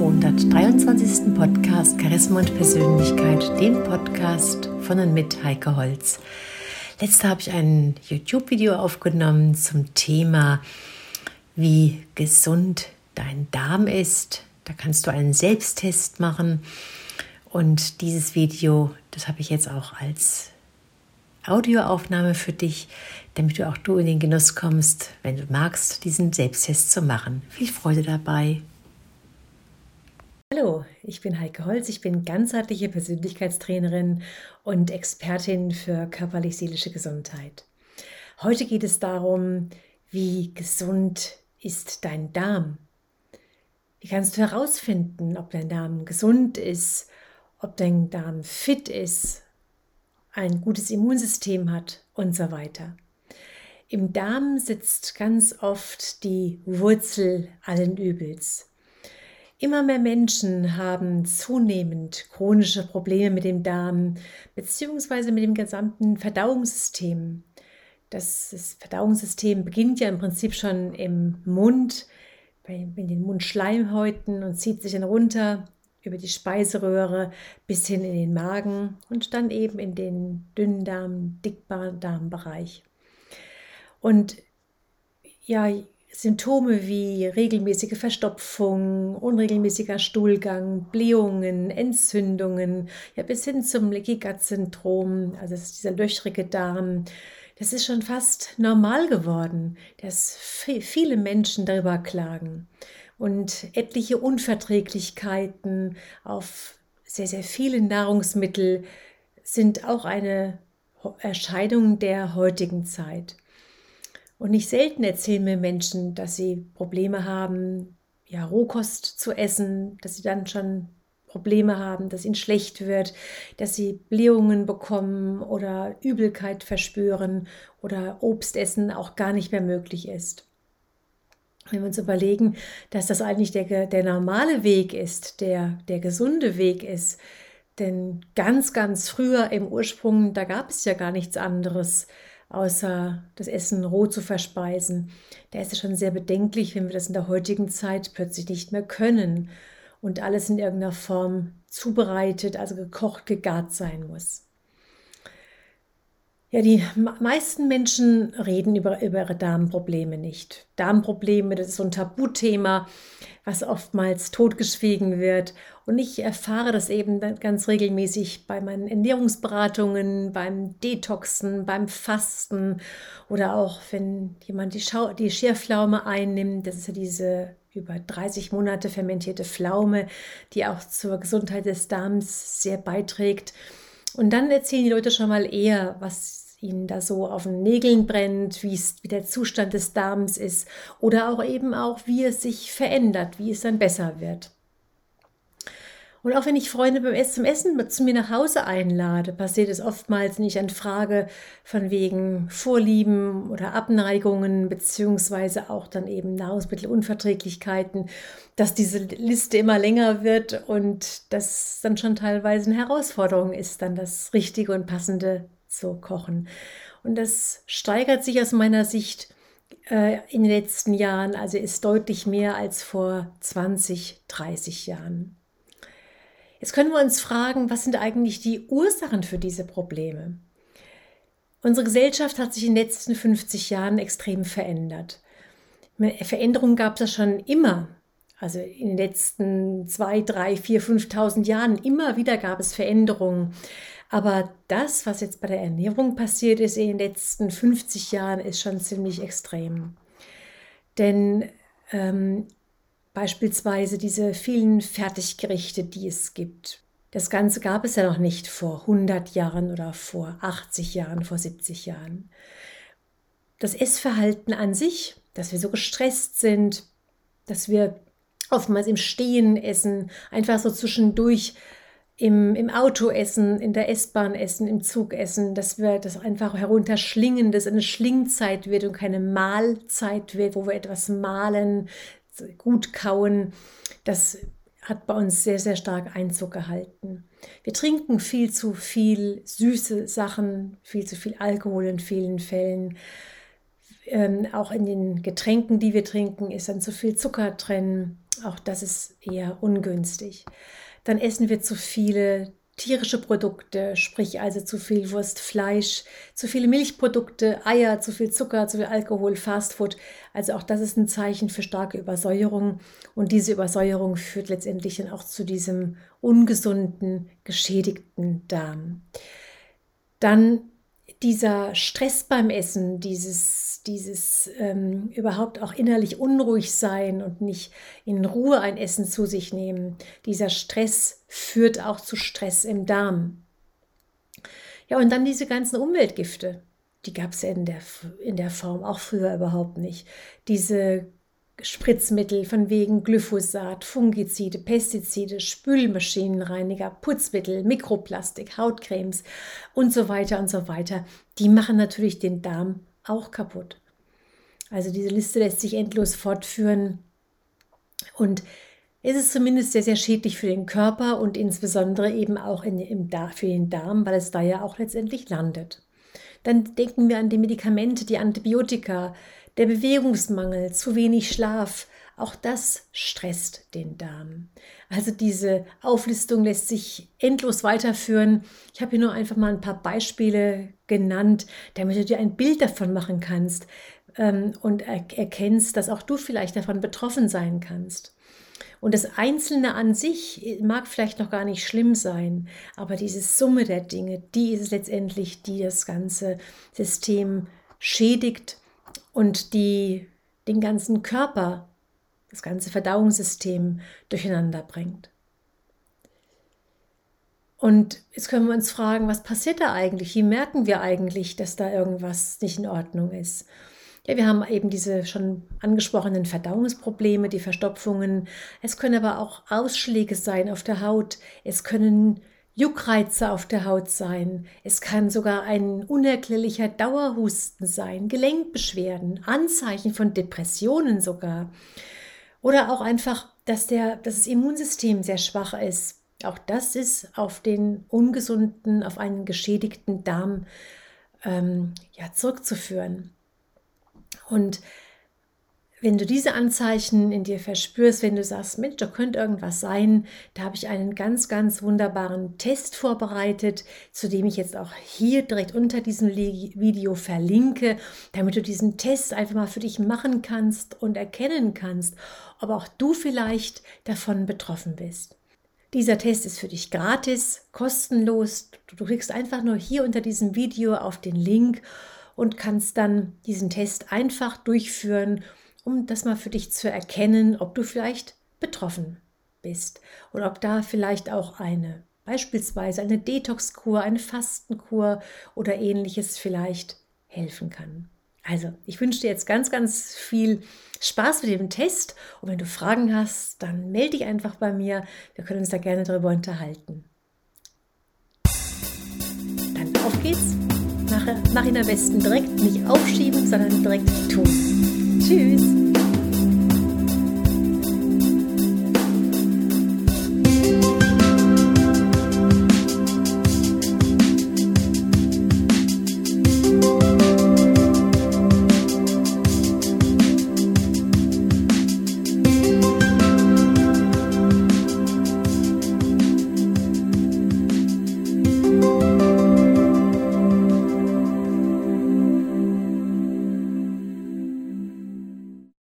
223. Podcast Charisma und Persönlichkeit, dem Podcast von und mit Heike Holz. Letzte habe ich ein YouTube-Video aufgenommen zum Thema, wie gesund dein Darm ist. Da kannst du einen Selbsttest machen. Und dieses Video, das habe ich jetzt auch als Audioaufnahme für dich, damit du auch du in den Genuss kommst, wenn du magst, diesen Selbsttest zu machen. Viel Freude dabei. Hallo, ich bin Heike Holz, ich bin ganzheitliche Persönlichkeitstrainerin und Expertin für körperlich-seelische Gesundheit. Heute geht es darum, wie gesund ist dein Darm? Wie kannst du herausfinden, ob dein Darm gesund ist, ob dein Darm fit ist, ein gutes Immunsystem hat und so weiter. Im Darm sitzt ganz oft die Wurzel allen Übels. Immer mehr Menschen haben zunehmend chronische Probleme mit dem Darm bzw. mit dem gesamten Verdauungssystem. Das, das, Verdauungssystem beginnt ja im Prinzip schon im Mund, in den Mundschleimhäuten und zieht sich dann runter über die Speiseröhre bis hin in den Magen und dann eben in den Dünndarm, Dickdarmbereich. Und ja, Symptome wie regelmäßige Verstopfung, unregelmäßiger Stuhlgang, Blähungen, Entzündungen, ja bis hin zum Leaky Gut Syndrom, also dieser löchrige Darm, das ist schon fast normal geworden, dass viele Menschen darüber klagen und etliche Unverträglichkeiten auf sehr, sehr viele Nahrungsmittel sind auch eine Erscheinung der heutigen Zeit. Und nicht selten erzählen mir Menschen, dass sie Probleme haben, ja, Rohkost zu essen, dass sie dann schon Probleme haben, dass ihnen schlecht wird, dass sie Blähungen bekommen oder Übelkeit verspüren oder Obstessen auch gar nicht mehr möglich ist. Wenn wir uns überlegen, dass das eigentlich der, der normale Weg ist, der, der gesunde Weg ist, denn ganz, ganz früher im Ursprung, da gab es ja gar nichts anderes, außer das Essen roh zu verspeisen. Da ist es schon sehr bedenklich, wenn wir das in der heutigen Zeit plötzlich nicht mehr können und alles in irgendeiner Form zubereitet, also gekocht, gegart sein muss. Ja, die meisten Menschen reden über, über ihre Darmprobleme nicht. Darmprobleme, das ist so ein Tabuthema, was oftmals totgeschwiegen wird. Und ich erfahre das eben ganz regelmäßig bei meinen Ernährungsberatungen, beim Detoxen, beim Fasten oder auch wenn jemand die, Schau die Schierpflaume einnimmt. Das ist ja diese über 30 Monate fermentierte Pflaume, die auch zur Gesundheit des Darms sehr beiträgt. Und dann erzählen die Leute schon mal eher, was ihnen da so auf den Nägeln brennt, wie der Zustand des Darms ist oder auch eben auch, wie es sich verändert, wie es dann besser wird. Und auch wenn ich Freunde beim Essen, zum Essen zu mir nach Hause einlade, passiert es oftmals nicht an Frage von wegen Vorlieben oder Abneigungen, beziehungsweise auch dann eben Nahrungsmittelunverträglichkeiten, dass diese Liste immer länger wird und das dann schon teilweise eine Herausforderung ist, dann das Richtige und Passende zu kochen. Und das steigert sich aus meiner Sicht äh, in den letzten Jahren, also ist deutlich mehr als vor 20, 30 Jahren. Jetzt können wir uns fragen, was sind eigentlich die Ursachen für diese Probleme? Unsere Gesellschaft hat sich in den letzten 50 Jahren extrem verändert. Veränderungen gab es schon immer. Also in den letzten zwei, drei, vier, 5.000 Jahren immer wieder gab es Veränderungen. Aber das, was jetzt bei der Ernährung passiert ist in den letzten 50 Jahren, ist schon ziemlich extrem. Denn ähm, Beispielsweise diese vielen Fertiggerichte, die es gibt. Das Ganze gab es ja noch nicht vor 100 Jahren oder vor 80 Jahren, vor 70 Jahren. Das Essverhalten an sich, dass wir so gestresst sind, dass wir oftmals im Stehen essen, einfach so zwischendurch im, im Auto essen, in der S-Bahn essen, im Zug essen, dass wir das einfach herunterschlingen, dass eine Schlingzeit wird und keine Mahlzeit wird, wo wir etwas malen, gut kauen, das hat bei uns sehr, sehr stark Einzug gehalten. Wir trinken viel zu viel süße Sachen, viel zu viel Alkohol in vielen Fällen. Ähm, auch in den Getränken, die wir trinken, ist dann zu viel Zucker drin. Auch das ist eher ungünstig. Dann essen wir zu viele tierische Produkte, sprich also zu viel Wurst, Fleisch, zu viele Milchprodukte, Eier, zu viel Zucker, zu viel Alkohol, Fastfood. Also auch das ist ein Zeichen für starke Übersäuerung und diese Übersäuerung führt letztendlich dann auch zu diesem ungesunden, geschädigten Darm. Dann dieser Stress beim Essen, dieses, dieses ähm, überhaupt auch innerlich unruhig sein und nicht in Ruhe ein Essen zu sich nehmen, dieser Stress führt auch zu Stress im Darm. Ja, und dann diese ganzen Umweltgifte, die gab es ja in der, in der Form auch früher überhaupt nicht. Diese Spritzmittel von wegen Glyphosat, Fungizide, Pestizide, Spülmaschinenreiniger, Putzmittel, Mikroplastik, Hautcremes und so weiter und so weiter, die machen natürlich den Darm auch kaputt. Also diese Liste lässt sich endlos fortführen und es ist zumindest sehr, sehr schädlich für den Körper und insbesondere eben auch in, im, für den Darm, weil es da ja auch letztendlich landet. Dann denken wir an die Medikamente, die Antibiotika, der Bewegungsmangel, zu wenig Schlaf, auch das stresst den Darm. Also diese Auflistung lässt sich endlos weiterführen. Ich habe hier nur einfach mal ein paar Beispiele genannt, damit du dir ein Bild davon machen kannst ähm, und er erkennst, dass auch du vielleicht davon betroffen sein kannst. Und das Einzelne an sich mag vielleicht noch gar nicht schlimm sein, aber diese Summe der Dinge, die ist letztendlich, die das ganze System schädigt und die den ganzen Körper, das ganze Verdauungssystem durcheinander bringt. Und jetzt können wir uns fragen, was passiert da eigentlich? Wie merken wir eigentlich, dass da irgendwas nicht in Ordnung ist? Ja, wir haben eben diese schon angesprochenen Verdauungsprobleme, die Verstopfungen. Es können aber auch Ausschläge sein auf der Haut. Es können Juckreize auf der Haut sein. Es kann sogar ein unerklärlicher Dauerhusten sein, Gelenkbeschwerden, Anzeichen von Depressionen sogar. Oder auch einfach, dass, der, dass das Immunsystem sehr schwach ist. Auch das ist auf den ungesunden, auf einen geschädigten Darm ähm, ja, zurückzuführen. Und wenn du diese Anzeichen in dir verspürst, wenn du sagst, Mensch, da könnte irgendwas sein, da habe ich einen ganz, ganz wunderbaren Test vorbereitet, zu dem ich jetzt auch hier direkt unter diesem Video verlinke, damit du diesen Test einfach mal für dich machen kannst und erkennen kannst, ob auch du vielleicht davon betroffen bist. Dieser Test ist für dich gratis, kostenlos. Du kriegst einfach nur hier unter diesem Video auf den Link und kannst dann diesen Test einfach durchführen um das mal für dich zu erkennen, ob du vielleicht betroffen bist und ob da vielleicht auch eine, beispielsweise eine Detox-Kur, eine Fastenkur oder ähnliches vielleicht helfen kann. Also, ich wünsche dir jetzt ganz, ganz viel Spaß mit dem Test und wenn du Fragen hast, dann melde dich einfach bei mir. Wir können uns da gerne darüber unterhalten. Dann auf geht's. Mach, mach ihn am besten direkt nicht aufschieben, sondern direkt tun. Tschüss.